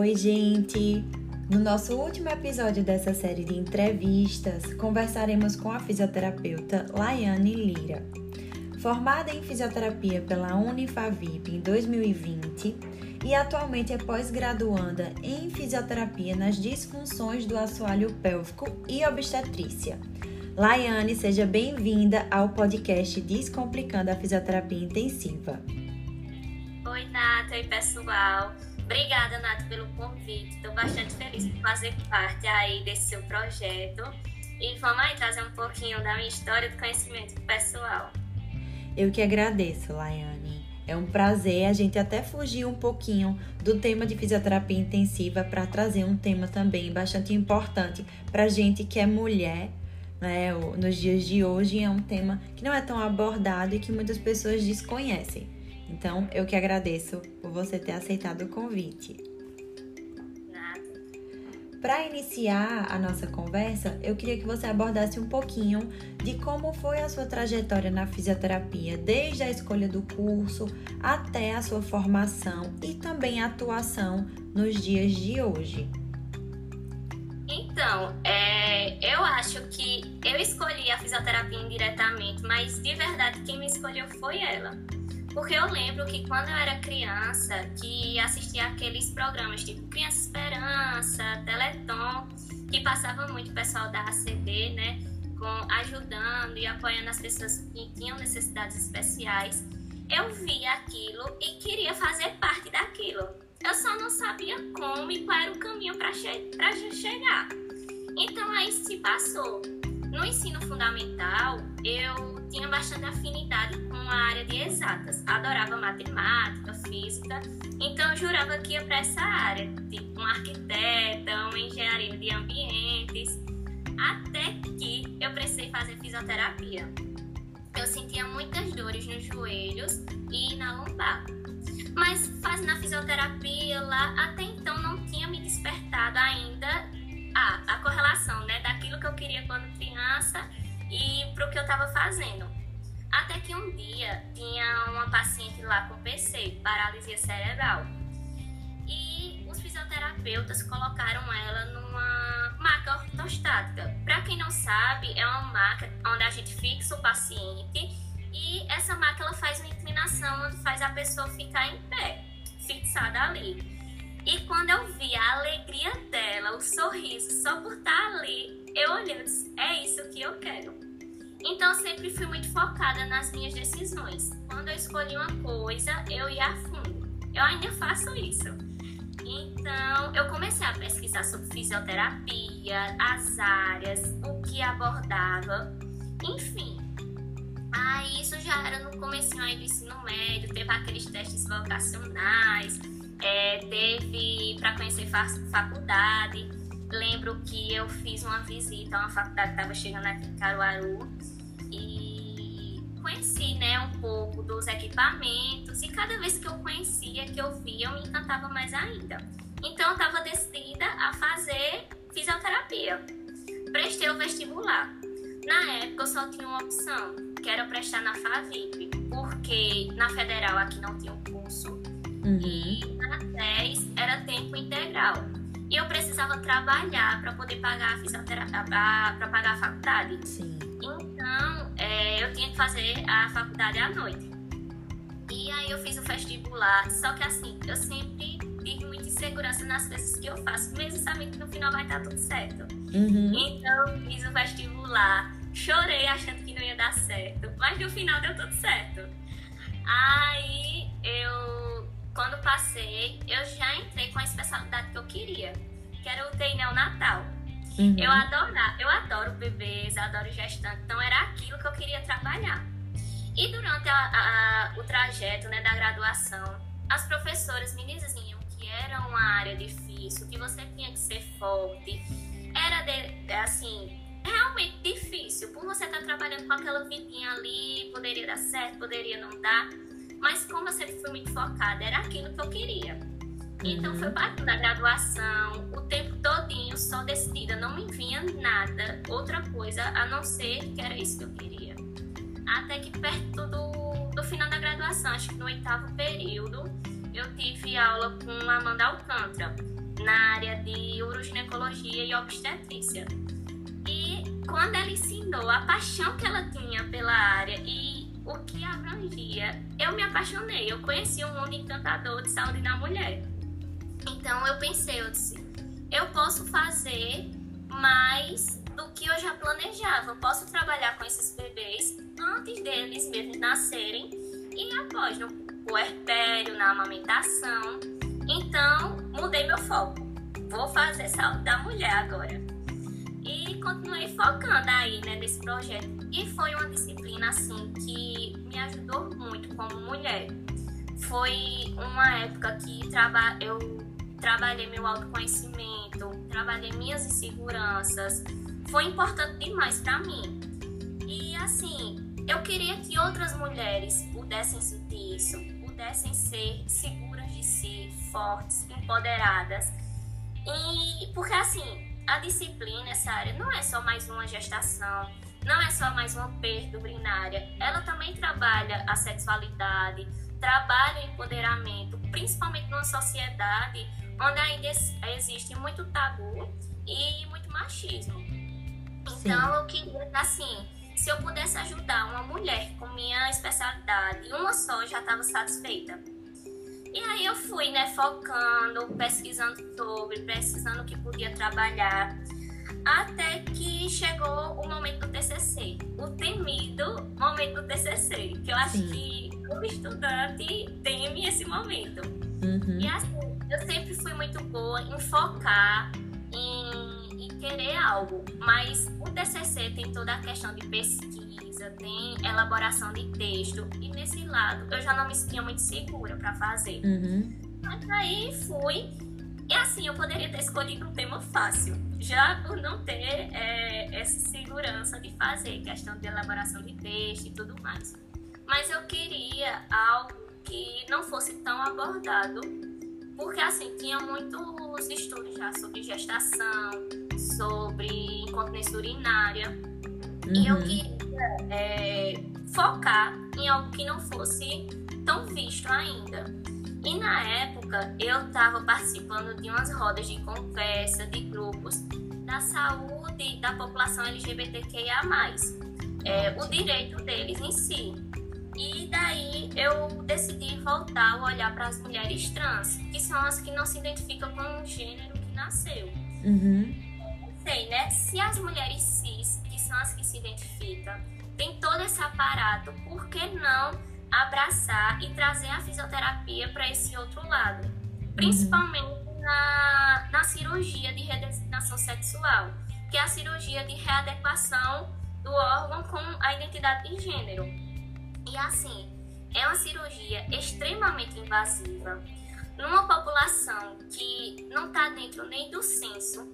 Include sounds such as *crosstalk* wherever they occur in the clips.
Oi, gente! No nosso último episódio dessa série de entrevistas, conversaremos com a fisioterapeuta Laiane Lira. Formada em fisioterapia pela Unifavip em 2020 e atualmente é pós-graduanda em fisioterapia nas disfunções do assoalho pélvico e obstetrícia. Laiane, seja bem-vinda ao podcast Descomplicando a Fisioterapia Intensiva. Oi, Nath, oi, pessoal. Obrigada, Nath, pelo convite. Estou bastante feliz por fazer parte aí desse seu projeto. E vamos aí trazer um pouquinho da minha história do conhecimento pessoal. Eu que agradeço, Laiane. É um prazer a gente até fugir um pouquinho do tema de fisioterapia intensiva para trazer um tema também bastante importante para gente que é mulher. Né? Nos dias de hoje é um tema que não é tão abordado e que muitas pessoas desconhecem. Então, eu que agradeço por você ter aceitado o convite. Para iniciar a nossa conversa, eu queria que você abordasse um pouquinho de como foi a sua trajetória na fisioterapia, desde a escolha do curso até a sua formação e também a atuação nos dias de hoje. Então, é, eu acho que eu escolhi a fisioterapia indiretamente, mas de verdade quem me escolheu foi ela. Porque eu lembro que quando eu era criança, que assistia aqueles programas tipo Criança Esperança, Teleton, que passava muito o pessoal da ACD, né? Com, ajudando e apoiando as pessoas que tinham necessidades especiais. Eu via aquilo e queria fazer parte daquilo. Eu só não sabia como e qual era o caminho para che chegar. Então aí se passou. No ensino fundamental, eu tinha bastante afinidade com a área de exatas. Adorava matemática, física, então eu jurava que ia para essa área, tipo um arquiteta, uma engenharia de ambientes, até que eu precisei fazer fisioterapia. Eu sentia muitas dores nos joelhos e na lombar. Mas fazendo a fisioterapia lá, até então não tinha me despertado ainda a, a correlação né, daquilo que eu queria quando criança e para o que eu estava fazendo. Até que um dia tinha uma paciente lá com PC, paralisia cerebral, e os fisioterapeutas colocaram ela numa maca ortostática. Para quem não sabe, é uma maca onde a gente fixa o paciente e essa maca ela faz uma inclinação onde faz a pessoa ficar em pé, fixada ali. E quando eu vi a alegria dela, o sorriso, só por estar ali, eu disse, é isso que eu quero. Então sempre fui muito focada nas minhas decisões. Quando eu escolhi uma coisa, eu ia a fundo. Eu ainda faço isso. Então eu comecei a pesquisar sobre fisioterapia, as áreas, o que abordava, enfim. Aí isso já era no começo aí do ensino médio, teve aqueles testes vocacionais, é, teve para conhecer faculdade. Lembro que eu fiz uma visita a uma faculdade que estava chegando aqui em Caruaru e conheci né, um pouco dos equipamentos. E cada vez que eu conhecia, que eu via, eu me encantava mais ainda. Então eu estava decidida a fazer fisioterapia. Prestei o vestibular. Na época eu só tinha uma opção, que era prestar na FAVIP, porque na federal aqui não tinha um curso Uhum. E na 10 era tempo integral. E eu precisava trabalhar para poder pagar a fisioterapia, para pagar a faculdade. Sim. Então, é, eu tinha que fazer a faculdade à noite. E aí eu fiz o vestibular, só que assim, eu sempre tive muita insegurança nas coisas que eu faço, mesmo sabendo que no final vai estar tudo certo. Uhum. Então, fiz o vestibular, chorei achando que não ia dar certo, mas no final deu tudo certo. Aí eu quando passei, eu já entrei com a especialidade que eu queria, que era o UTI neonatal. Uhum. Eu, adoro, eu adoro bebês, adoro gestante, então era aquilo que eu queria trabalhar. E durante a, a, o trajeto né, da graduação, as professoras me diziam que era uma área difícil, que você tinha que ser forte. Era, de, assim, realmente difícil, por você estar trabalhando com aquela vidinha ali, poderia dar certo, poderia não dar. Mas como eu sempre fui muito focada, era aquilo que eu queria. Então foi parte da graduação, o tempo todinho só decidida, não me vinha nada, outra coisa a não ser que era isso que eu queria. Até que perto do, do final da graduação, acho que no oitavo período, eu tive aula com Amanda Alcântara. na área de uroginecologia e obstetrícia. E quando ela ensinou a paixão que ela tinha pela área e o que abrangia, eu me apaixonei. Eu conheci um mundo encantador de saúde da mulher. Então eu pensei, eu disse, eu posso fazer mais do que eu já planejava. Eu posso trabalhar com esses bebês antes deles mesmos nascerem e após, no puerpério, na amamentação. Então, mudei meu foco. Vou fazer saúde da mulher agora. Continuei focando aí, né, nesse projeto. E foi uma disciplina, assim, que me ajudou muito como mulher. Foi uma época que traba eu trabalhei meu autoconhecimento, trabalhei minhas inseguranças. Foi importante demais para mim. E assim, eu queria que outras mulheres pudessem sentir isso, pudessem ser seguras de si, fortes, empoderadas. E porque assim, a disciplina área não é só mais uma gestação, não é só mais uma perda urinária, ela também trabalha a sexualidade, trabalha o empoderamento, principalmente numa sociedade onde ainda existe muito tabu e muito machismo. Então, Sim. eu queria, assim, se eu pudesse ajudar uma mulher com minha especialidade, uma só já estava satisfeita. E aí eu fui, né, focando, pesquisando sobre, pesquisando o que podia trabalhar, até que chegou o momento do TCC, o temido momento do TCC, que eu acho Sim. que o estudante teme esse momento. Uhum. E assim, eu sempre fui muito boa em focar, em, em querer algo, mas o TCC tem toda a questão de pesquisa, tem elaboração de texto, e nesse lado eu já não me sentia muito segura para fazer. Uhum. Mas aí fui, e assim, eu poderia ter escolhido um tema fácil, já por não ter é, essa segurança de fazer, questão de elaboração de texto e tudo mais. Mas eu queria algo que não fosse tão abordado porque, assim, tinha muitos estudos já sobre gestação, sobre incontinência urinária. Uhum. E eu uhum. queria é, focar em algo que não fosse tão visto ainda. E na época eu estava participando de umas rodas de conversa, de grupos da saúde da população LGBTQIA, é, o direito deles em si. E daí eu decidi voltar o olhar para as mulheres trans, que são as que não se identificam com o gênero que nasceu. Uhum. Sei, né? Se as mulheres cis, que são as que se identificam, tem todo esse aparato, por que não abraçar e trazer a fisioterapia para esse outro lado? Principalmente uhum. na, na cirurgia de redesignação sexual, que é a cirurgia de readequação do órgão com a identidade de gênero. E assim, é uma cirurgia extremamente invasiva. Numa população que não está dentro nem do censo,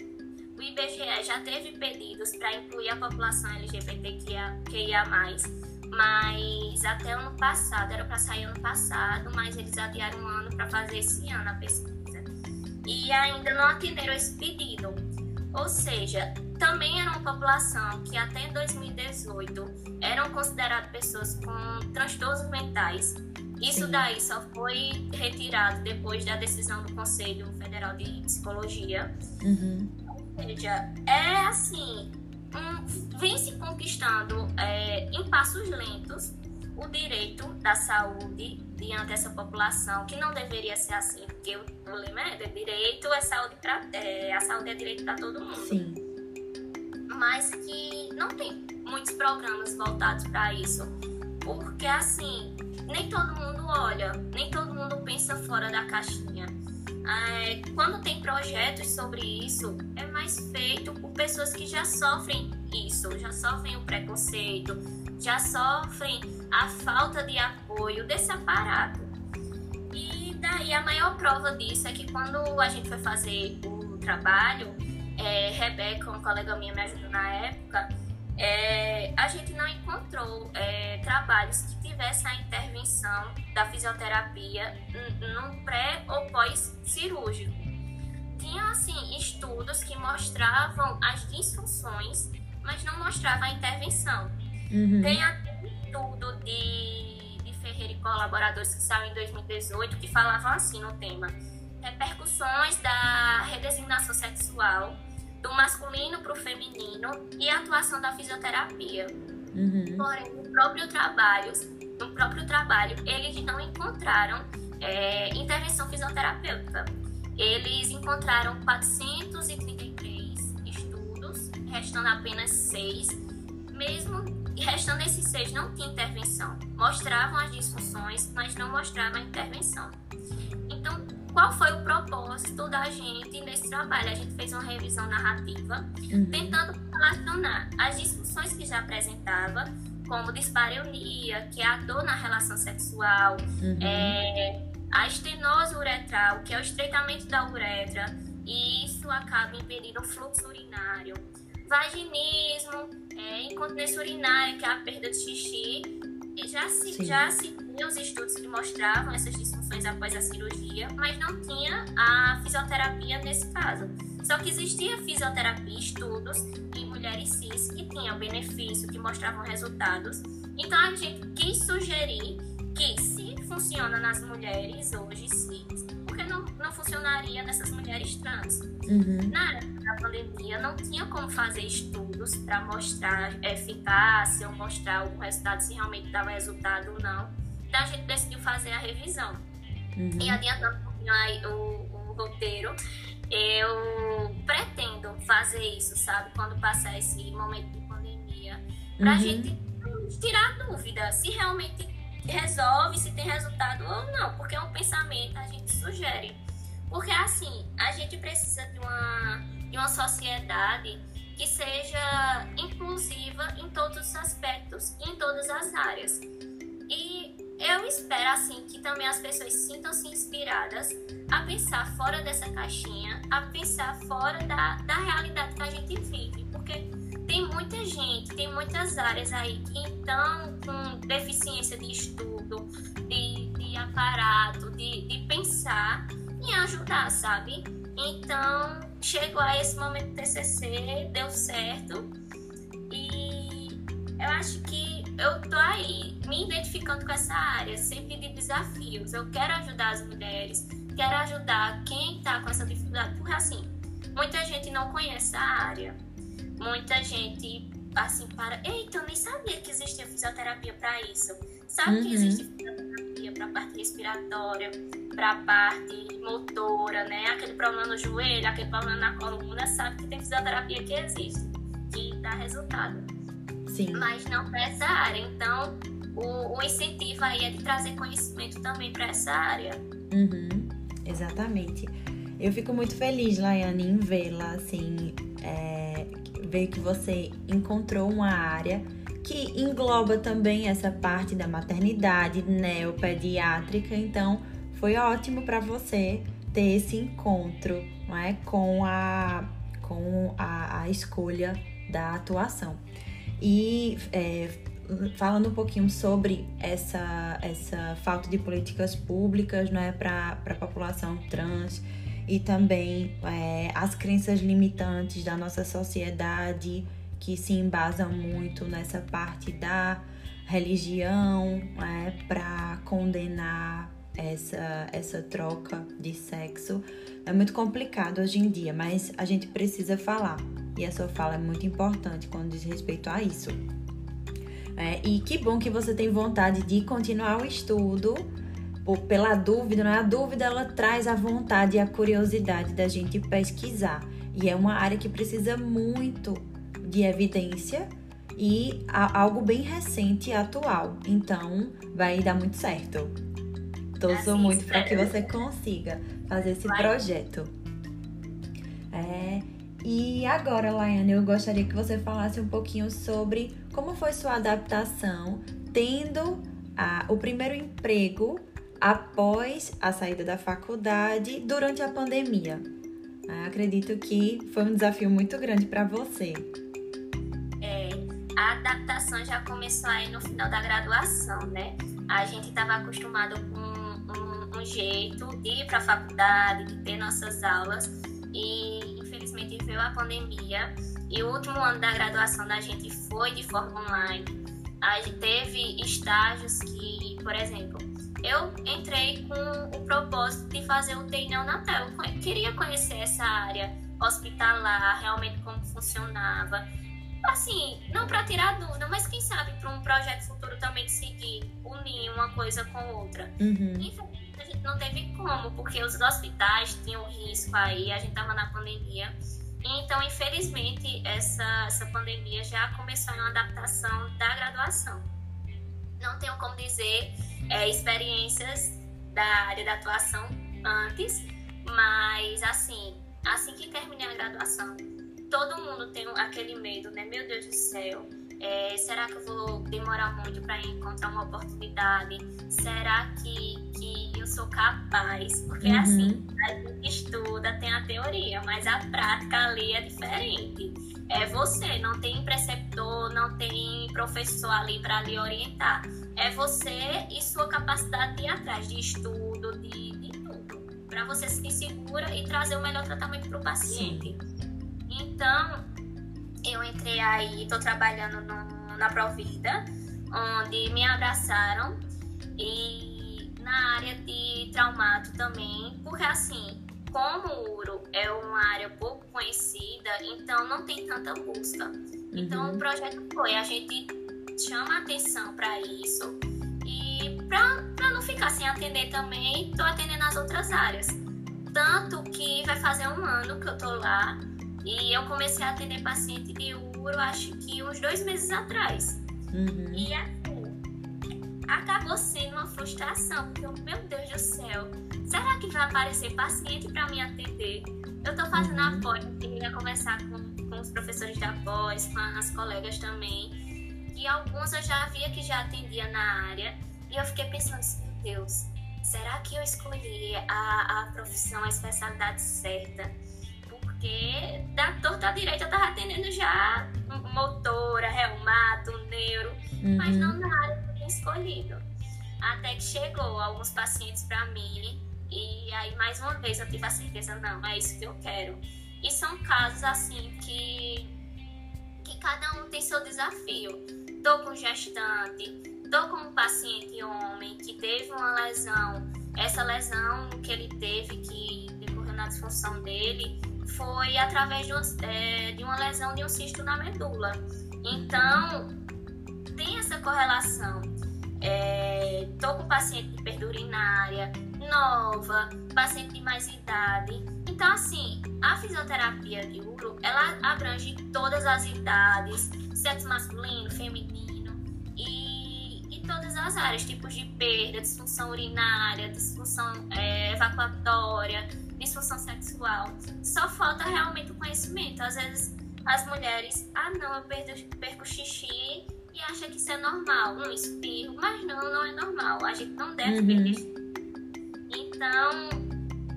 o IBGE já teve pedidos para incluir a população LGBTQIA, mas até ano passado, era para sair ano passado, mas eles adiaram um ano para fazer esse ano a pesquisa. E ainda não atenderam esse pedido. Ou seja, também era uma população que até 2018 eram consideradas pessoas com transtornos mentais. Isso Sim. daí só foi retirado depois da decisão do Conselho Federal de Psicologia. Uhum. Seja, é assim, um, vem se conquistando é, em passos lentos o direito da saúde diante dessa população, que não deveria ser assim, porque o, o lema é direito é saúde para é, a saúde é direito para todo mundo. Sim mas que não tem muitos programas voltados para isso. Porque assim, nem todo mundo olha, nem todo mundo pensa fora da caixinha. É, quando tem projetos sobre isso, é mais feito por pessoas que já sofrem isso, já sofrem o preconceito, já sofrem a falta de apoio desse aparato. E daí a maior prova disso é que quando a gente foi fazer o trabalho, é, Rebeca, uma colega minha me ajudou na época, é, a gente não encontrou é, trabalhos que tivessem a intervenção da fisioterapia no pré ou pós-cirúrgico. Tinha, assim, estudos que mostravam as disfunções, mas não mostrava a intervenção. Uhum. Tem até estudo de, de Ferreira e colaboradores que saiu em 2018 que falavam assim no tema repercussões da redesignação sexual do masculino para o feminino e a atuação da fisioterapia. Uhum. Porém, no próprio trabalho, no próprio trabalho, eles não encontraram é, intervenção fisioterapêutica. Eles encontraram 433 estudos, restando apenas seis. Mesmo restando esses seis, não tinha intervenção. Mostravam as disfunções, mas não mostravam a intervenção. Qual foi o propósito da gente nesse trabalho? A gente fez uma revisão narrativa, uhum. tentando relacionar as disfunções que já apresentava, como dispareunia, que é a dor na relação sexual, uhum. é, a estenose uretral, que é o estreitamento da uretra, e isso acaba impedindo o fluxo urinário. Vaginismo, é, incontinência urinária, que é a perda de xixi. E já se, já se tinha os estudos que mostravam essas disfunções após a cirurgia, mas não tinha a fisioterapia nesse caso. Só que existia fisioterapia, estudos em mulheres cis que tinham benefício, que mostravam resultados. Então a gente quis sugerir que se funciona nas mulheres hoje, sim. Não, não funcionaria nessas mulheres trans. Uhum. Na época da pandemia, não tinha como fazer estudos para mostrar eficácia ou mostrar algum resultado, se realmente dava resultado ou não. Então a gente decidiu fazer a revisão. Uhum. E adiantando um pouquinho aí o, o roteiro, eu pretendo fazer isso, sabe? Quando passar esse momento de pandemia, pra uhum. gente tirar dúvida se realmente resolve, se tem resultado ou não, porque é um pensamento, a gente sugere. Porque assim, a gente precisa de uma, de uma sociedade que seja inclusiva em todos os aspectos, em todas as áreas. E eu espero assim que também as pessoas sintam-se inspiradas a pensar fora dessa caixinha, a pensar fora da, da realidade que a gente vive, porque tem muita gente, tem muitas áreas aí que estão com deficiência de estudo, de, de aparato, de, de pensar em ajudar, sabe? Então, chegou a esse momento do TCC, deu certo. E eu acho que eu tô aí me identificando com essa área, sempre de desafios. Eu quero ajudar as mulheres, quero ajudar quem tá com essa dificuldade, porque assim, muita gente não conhece a área muita gente assim para, eita, eu nem sabia que existia fisioterapia para isso. Sabe uhum. que existe fisioterapia para a parte respiratória, para parte motora, né? Aquele problema no joelho, aquele problema na coluna, sabe que tem fisioterapia que existe, que dá resultado. Sim. Mas não para essa área. Então, o, o, incentivo aí é de trazer conhecimento também para essa área. Uhum. Exatamente. Eu fico muito feliz, Laiane, em vê-la, assim, é, ver que você encontrou uma área que engloba também essa parte da maternidade neopediátrica, então foi ótimo para você ter esse encontro não é, com, a, com a, a escolha da atuação. E é, falando um pouquinho sobre essa, essa falta de políticas públicas não é, para a população trans e também é, as crenças limitantes da nossa sociedade que se embasam muito nessa parte da religião é, para condenar essa, essa troca de sexo. É muito complicado hoje em dia, mas a gente precisa falar. E a sua fala é muito importante quando diz respeito a isso. É, e que bom que você tem vontade de continuar o estudo por, pela dúvida, não é? A dúvida ela traz a vontade e a curiosidade da gente pesquisar. E é uma área que precisa muito de evidência e algo bem recente e atual. Então, vai dar muito certo. Torço assim, muito para que você consiga fazer esse vai. projeto. É, e agora, Laiane, eu gostaria que você falasse um pouquinho sobre como foi sua adaptação tendo a, o primeiro emprego após a saída da faculdade durante a pandemia. Ah, acredito que foi um desafio muito grande para você. É, a adaptação já começou aí no final da graduação, né? A gente estava acostumado com um, um, jeito de ir para a faculdade, de ter nossas aulas, e infelizmente veio a pandemia. E o último ano da graduação da gente foi de forma online. A gente teve estágios que, por exemplo, eu entrei com o propósito de fazer o TI neonatal. Eu queria conhecer essa área hospitalar, realmente como funcionava. Assim, não para tirar dúvida, mas quem sabe para um projeto futuro também seguir, unir uma coisa com outra. Uhum. Infelizmente, a gente não teve como, porque os hospitais tinham risco aí, a gente tava na pandemia. Então, infelizmente, essa, essa pandemia já começou em uma adaptação da graduação. Não tenho como dizer é, experiências da área da atuação antes, mas assim, assim que terminei a graduação, todo mundo tem aquele medo, né? Meu Deus do céu, é, será que eu vou demorar muito para encontrar uma oportunidade? Será que, que eu sou capaz? Porque Uhum. assim, a gente estuda, tem a teoria, mas a prática ali é diferente. É você, não tem preceptor, não tem professor ali para lhe orientar. É você e sua capacidade de ir atrás de estudo, de, de tudo, para você se sentir segura e trazer o melhor tratamento para o paciente. Então, eu entrei aí, estou trabalhando no- na Provida, onde me abraçaram e na área de traumato também, porque assim, como o URO é uma área pouco conhecida, então não tem tanta busca. Então Uhum. o projeto foi, a gente chama atenção para isso e para não ficar sem atender também, tô atendendo as outras áreas. Tanto que vai fazer um ano que eu tô lá e eu comecei a atender paciente de uro, acho que uns dois meses atrás. Uhum. E assim, acabou sendo uma frustração, porque eu, meu Deus do céu, será que vai aparecer paciente para me atender? Eu tô fazendo a pós, queria conversar com, com os professores da pós, com as colegas também, e alguns eu já via que já atendia na área, e eu fiquei pensando assim, meu Deus, será que eu escolhi a, a profissão, a especialidade certa? Porque da torta à direita eu tava atendendo já motora, reumato, neuro, mas Uhum. não na área escolhido. Até que chegou alguns pacientes para mim e aí mais uma vez eu tive a certeza, não, é isso que eu quero. E são casos assim que que cada um tem seu desafio. Tô com gestante, tô com um paciente homem que teve uma lesão. Essa lesão que ele teve, que decorreu na disfunção dele, foi através de uma, é, de uma lesão de um cisto na medula. Então, tem essa correlação. É, tô com paciente de perda urinária, nova, paciente de mais idade. Então, assim, a fisioterapia de uro, ela abrange todas as idades, sexo masculino, feminino e, e todas as áreas, tipos de perda, disfunção urinária, disfunção é, evacuatória, disfunção sexual. Só falta realmente o conhecimento. Às vezes as mulheres, ah não, eu perco, perco xixi e acha que isso é normal, um espirro, mas não, não é normal. A gente não deve Uhum. perder. Então,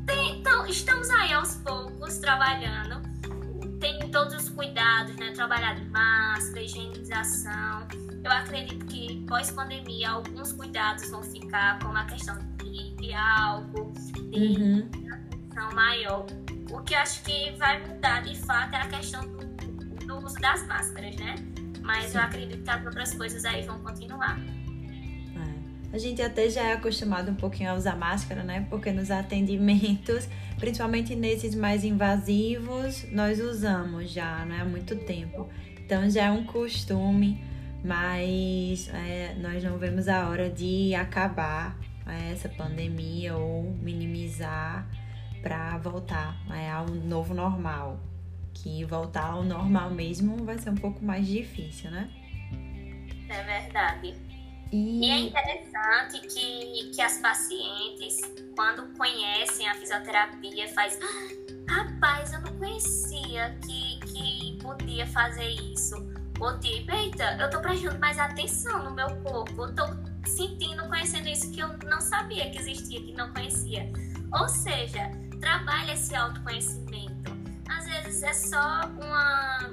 tem- então, estamos aí aos poucos trabalhando. Tem todos os cuidados, né? Trabalhar de máscara, higienização. Eu acredito que pós-pandemia alguns cuidados vão ficar, como a questão de, de álcool, de Uhum. atenção maior. O que eu acho que vai mudar de fato é a questão do, do uso das máscaras, né? Mas Sim. eu acredito que as outras coisas aí vão continuar. É. A gente até já é acostumado um pouquinho a usar máscara, né? Porque nos atendimentos, *laughs* principalmente nesses mais invasivos, nós usamos já, né? Há muito tempo. Então já é um costume, mas é, nós não vemos a hora de acabar é, essa pandemia ou minimizar para voltar é, ao novo normal. Que voltar ao normal mesmo vai ser um pouco mais difícil, né? É verdade. E é interessante que, que as pacientes, quando conhecem a fisioterapia, faz "Ah, rapaz, eu não conhecia que, que podia fazer isso. Ou tipo, eita, eu tô prestando mais atenção no meu corpo, eu tô sentindo, conhecendo isso que eu não sabia que existia, que não conhecia. Ou seja, trabalha esse autoconhecimento. Vezes é só uma.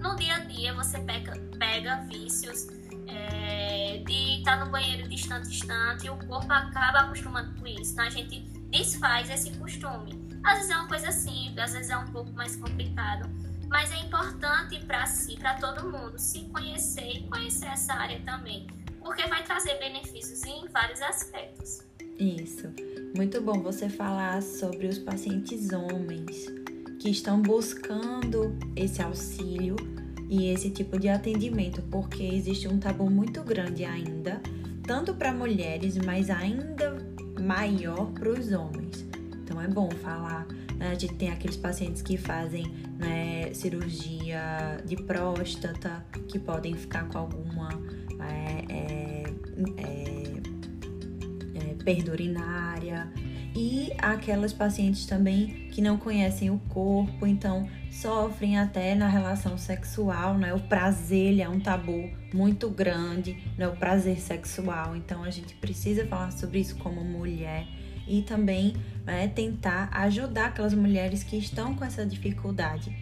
No dia a dia você pega, pega vícios é, de estar no banheiro distante, distante, e o corpo acaba acostumando com isso. Então a gente desfaz esse costume. Às vezes é uma coisa simples, às vezes é um pouco mais complicado, mas é importante para si, para todo mundo, se conhecer e conhecer essa área também, porque vai trazer benefícios em vários aspectos. Isso. Muito bom você falar sobre os pacientes homens que estão buscando esse auxílio e esse tipo de atendimento, porque existe um tabu muito grande ainda, tanto para mulheres, mas ainda maior para os homens. Então é bom falar. Né? A gente tem aqueles pacientes que fazem né, cirurgia de próstata, que podem ficar com alguma é, é, é, é perda urinária e aquelas pacientes também que não conhecem o corpo, então sofrem até na relação sexual, né? O prazer é um tabu muito grande, né? O prazer sexual, então a gente precisa falar sobre isso como mulher e também né, tentar ajudar aquelas mulheres que estão com essa dificuldade.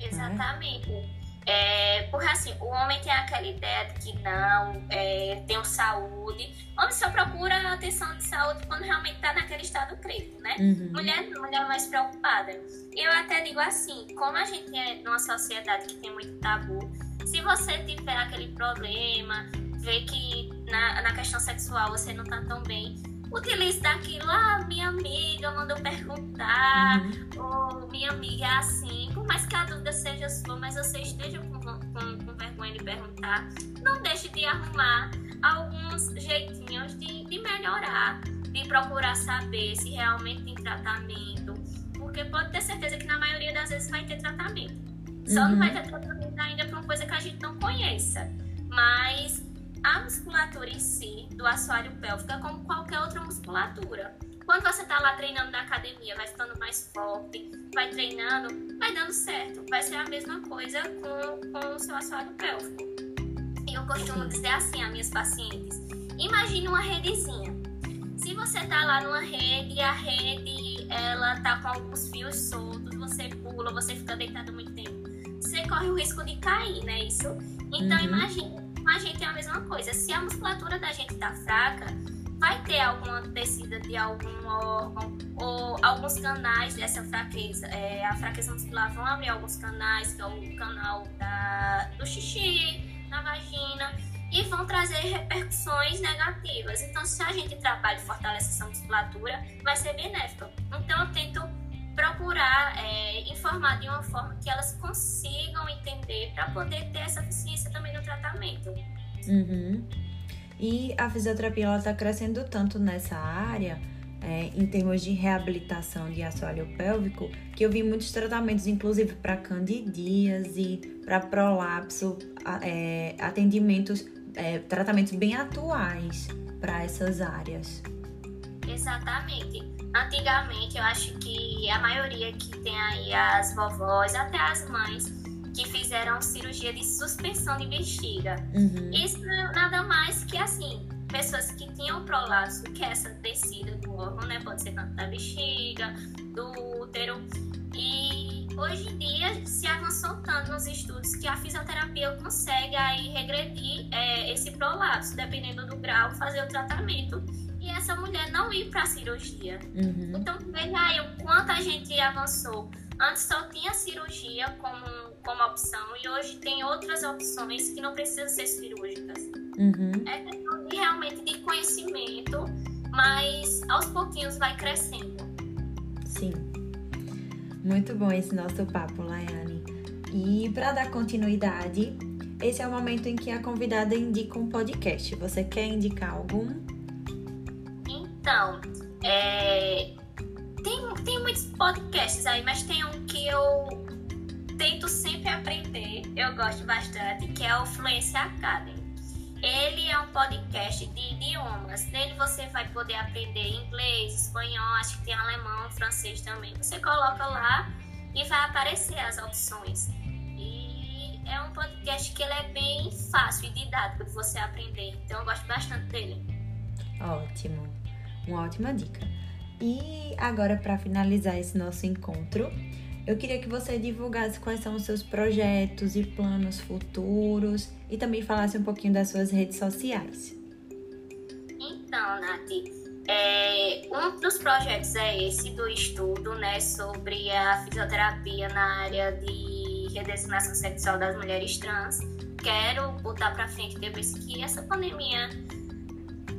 Exatamente. Né? É, porque assim, o homem tem aquela ideia de que não, é, tem saúde. O homem só procura atenção de saúde quando realmente está naquele estado crítico, né? Uhum. Mulher não, mulher é mais preocupada. Eu até digo assim, como a gente é numa sociedade que tem muito tabu, se você tiver aquele problema, ver que na, na questão sexual você não está tão bem, utilize daquilo, ah, minha amiga mandou perguntar, uhum. ou minha amiga é assim, por mais que a dúvida seja sua, mas você esteja com, com, com vergonha de perguntar, não deixe de arrumar alguns jeitinhos de, de melhorar, de procurar saber se realmente tem tratamento, porque pode ter certeza que na maioria das vezes vai ter tratamento. Só uhum. não vai ter tratamento ainda para uma coisa que a gente não conheça. Mas a musculatura em si, do assoalho pélvico, é como qualquer outra musculatura. Quando você está lá treinando na academia, vai ficando mais forte, vai treinando, vai dando certo. Vai ser a mesma coisa com, com o seu assoalho pélvico. Eu costumo dizer assim a minhas pacientes: imagine uma redezinha. Se você está lá numa rede e a rede ela tá com alguns fios soltos, você pula, você fica deitado muito tempo, você corre o risco de cair, né? Isso. Então uhum. imagine a gente é a mesma coisa. Se a musculatura da gente tá fraca, vai ter alguma descida de algum órgão ou alguns canais dessa fraqueza. É, a fraqueza muscular vão abrir alguns canais, que é o canal da, do xixi, na vagina, e vão trazer repercussões negativas. Então, se a gente trabalha e fortalece essa musculatura, vai ser benéfico. Então, eu tento procurar é, informar de uma forma que elas consigam entender para poder ter essa eficiência também no tratamento. Uhum. E a fisioterapia está crescendo tanto nessa área, é, em termos de reabilitação de assoalho pélvico, que eu vi muitos tratamentos, inclusive para candidíase, para prolapso, é, atendimentos, é, tratamentos bem atuais para essas áreas. Exatamente. Antigamente, eu acho que a maioria que tem aí as vovós, até as mães, que fizeram cirurgia de suspensão de bexiga. Uhum. Isso é nada mais que assim, pessoas que tinham prolapso, que é essa descida do órgão, né? Pode ser tanto da bexiga, do útero. E hoje em dia se avançou tanto nos estudos que a fisioterapia consegue aí regredir é, esse prolapso, dependendo do grau, fazer o tratamento e essa mulher não ir para a cirurgia. Uhum. Então, veja aí o quanto a gente avançou. Antes só tinha cirurgia como, como opção e hoje tem outras opções que não precisam ser cirúrgicas. Uhum. É questão de, realmente de conhecimento, mas aos pouquinhos vai crescendo. Sim. Muito bom esse nosso papo, Laiane. E para dar continuidade, esse é o momento em que a convidada indica um podcast. Você quer indicar algum? Então, é, tem, tem muitos podcasts aí, mas tem um que eu tento sempre aprender, eu gosto bastante, que é o Fluência Academy. Ele é um podcast de idiomas. Nele você vai poder aprender inglês, espanhol, acho que tem alemão, francês também. Você coloca lá e vai aparecer as opções. E é um podcast que ele é bem fácil e didático de você aprender. Então eu gosto bastante dele. Ótimo. Uma ótima dica. E agora, para finalizar esse nosso encontro, eu queria que você divulgasse quais são os seus projetos e planos futuros e também falasse um pouquinho das suas redes sociais. Então, Nath, é, um dos projetos é esse do estudo né, sobre a fisioterapia na área de redesignação sexual das mulheres trans. Quero botar para frente depois que essa pandemia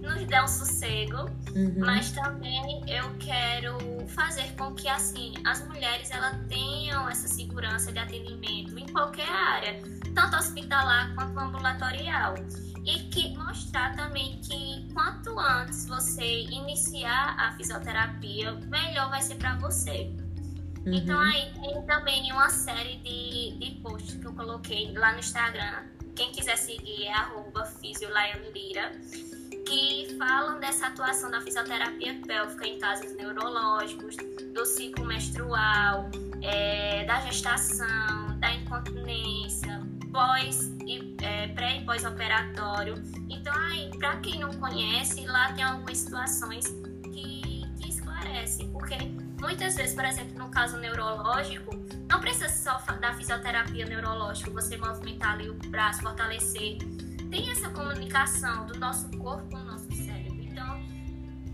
nos dê um sossego, uhum. mas também eu quero fazer com que assim as mulheres elas tenham essa segurança de atendimento em qualquer área, tanto hospitalar quanto ambulatorial. E que mostrar também que quanto antes você iniciar a fisioterapia, melhor vai ser para você. Uhum. Então aí tem também uma série de, de posts que eu coloquei lá no Instagram. Quem quiser seguir é arroba Lira que falam dessa atuação da fisioterapia pélvica em casos neurológicos, do ciclo menstrual, é, da gestação, da incontinência, pós e é, pré e pós-operatório. Então, aí, para quem não conhece, lá tem algumas situações que, que esclarecem, porque muitas vezes, por exemplo, no caso neurológico, não precisa só da fisioterapia neurológica, você movimentar ali o braço, fortalecer tem essa comunicação do nosso corpo com o nosso cérebro. Então,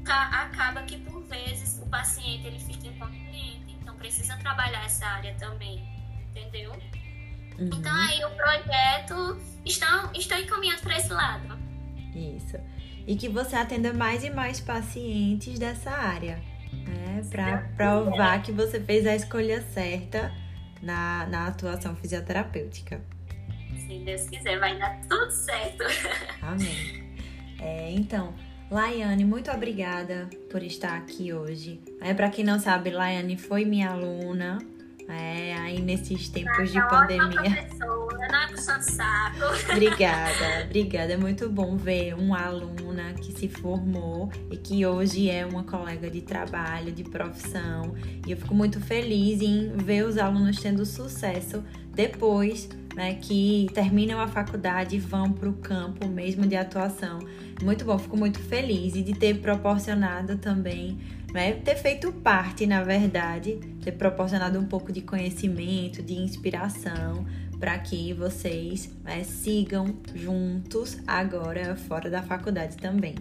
acaba que por vezes o paciente ele fica incontinente, então precisa trabalhar essa área também, entendeu? Uhum. Então aí o projeto está, está encaminhando para esse lado. Isso. E que você atenda mais e mais pacientes dessa área, né? Para provar que você fez a escolha certa na, na atuação fisioterapêutica se Deus quiser, vai dar tudo certo. *laughs* Amém. É, então, Laiane, muito obrigada por estar aqui hoje. É, Para quem não sabe, Laiane foi minha aluna. É, aí nesses tempos de pandemia. Não é puxando saco. *laughs* Obrigada, obrigada. É muito bom ver uma aluna que se formou e que hoje é uma colega de trabalho, de profissão. E eu fico muito feliz em ver os alunos tendo sucesso depois né, que terminam a faculdade e vão para o campo mesmo de atuação. Muito bom, fico muito feliz e de ter proporcionado também, né, ter feito parte, na verdade, ter proporcionado um pouco de conhecimento, de inspiração para que vocês né, sigam juntos agora fora da faculdade também.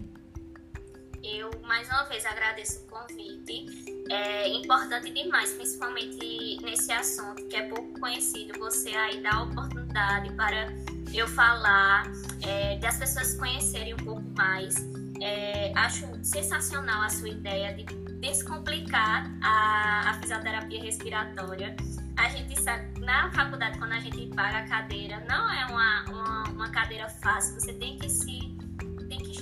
Eu mais uma vez agradeço o convite. É importante demais, principalmente nesse assunto que é pouco conhecido, você aí dá a oportunidade para eu falar, é, de as pessoas conhecerem um pouco mais. É, acho sensacional a sua ideia de descomplicar a, a fisioterapia respiratória. A gente sabe, na faculdade, quando a gente paga a cadeira, não é uma, uma, uma cadeira fácil, você tem que se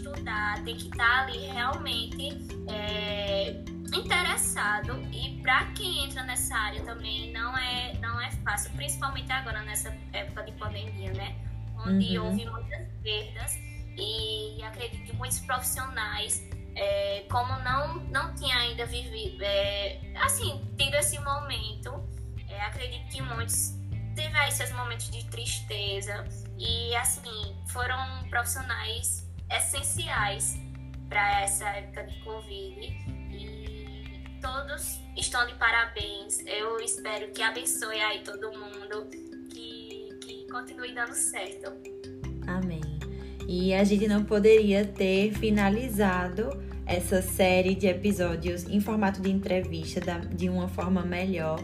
estudar, tem que estar ali realmente é, interessado. E para quem entra nessa área também não é, não é fácil, principalmente agora nessa época de pandemia, né? Onde uhum. houve muitas perdas e acredito que muitos profissionais, é, como não, não tinha ainda vivido, é, assim, tido esse momento, é, acredito que muitos tiveram esses momentos de tristeza e, assim, foram profissionais essenciais para essa época de Covid todos estão de parabéns. Eu espero que abençoe aí todo mundo, que, que continue dando certo. Amém. E a gente não poderia ter finalizado essa série de episódios em formato de entrevista de uma forma melhor.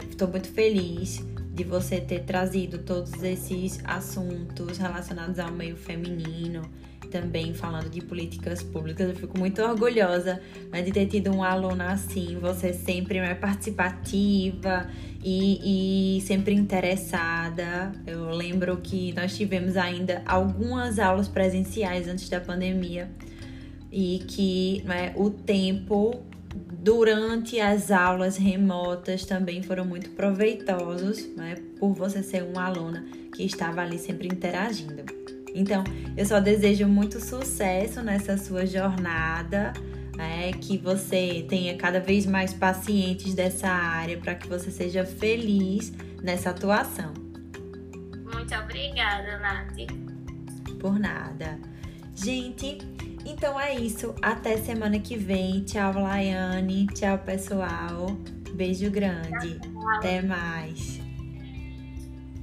Estou é, é, muito feliz de você ter trazido todos esses assuntos relacionados ao meio feminino, também falando de políticas públicas. Eu fico muito orgulhosa né, de ter tido um aluno assim, você sempre é participativa e, e sempre interessada. Eu lembro que nós tivemos ainda algumas aulas presenciais antes da pandemia e que né, o tempo durante as aulas remotas também foram muito proveitosos, né, por você ser uma aluna que estava ali sempre interagindo. Então, eu só desejo muito sucesso nessa sua jornada, né, que você tenha cada vez mais pacientes dessa área para que você seja feliz nessa atuação. Muito obrigada, Nath. Por nada. Gente, então é isso. Até semana que vem. Tchau, Laiane. Tchau, pessoal. Beijo grande. Tchau. Até mais.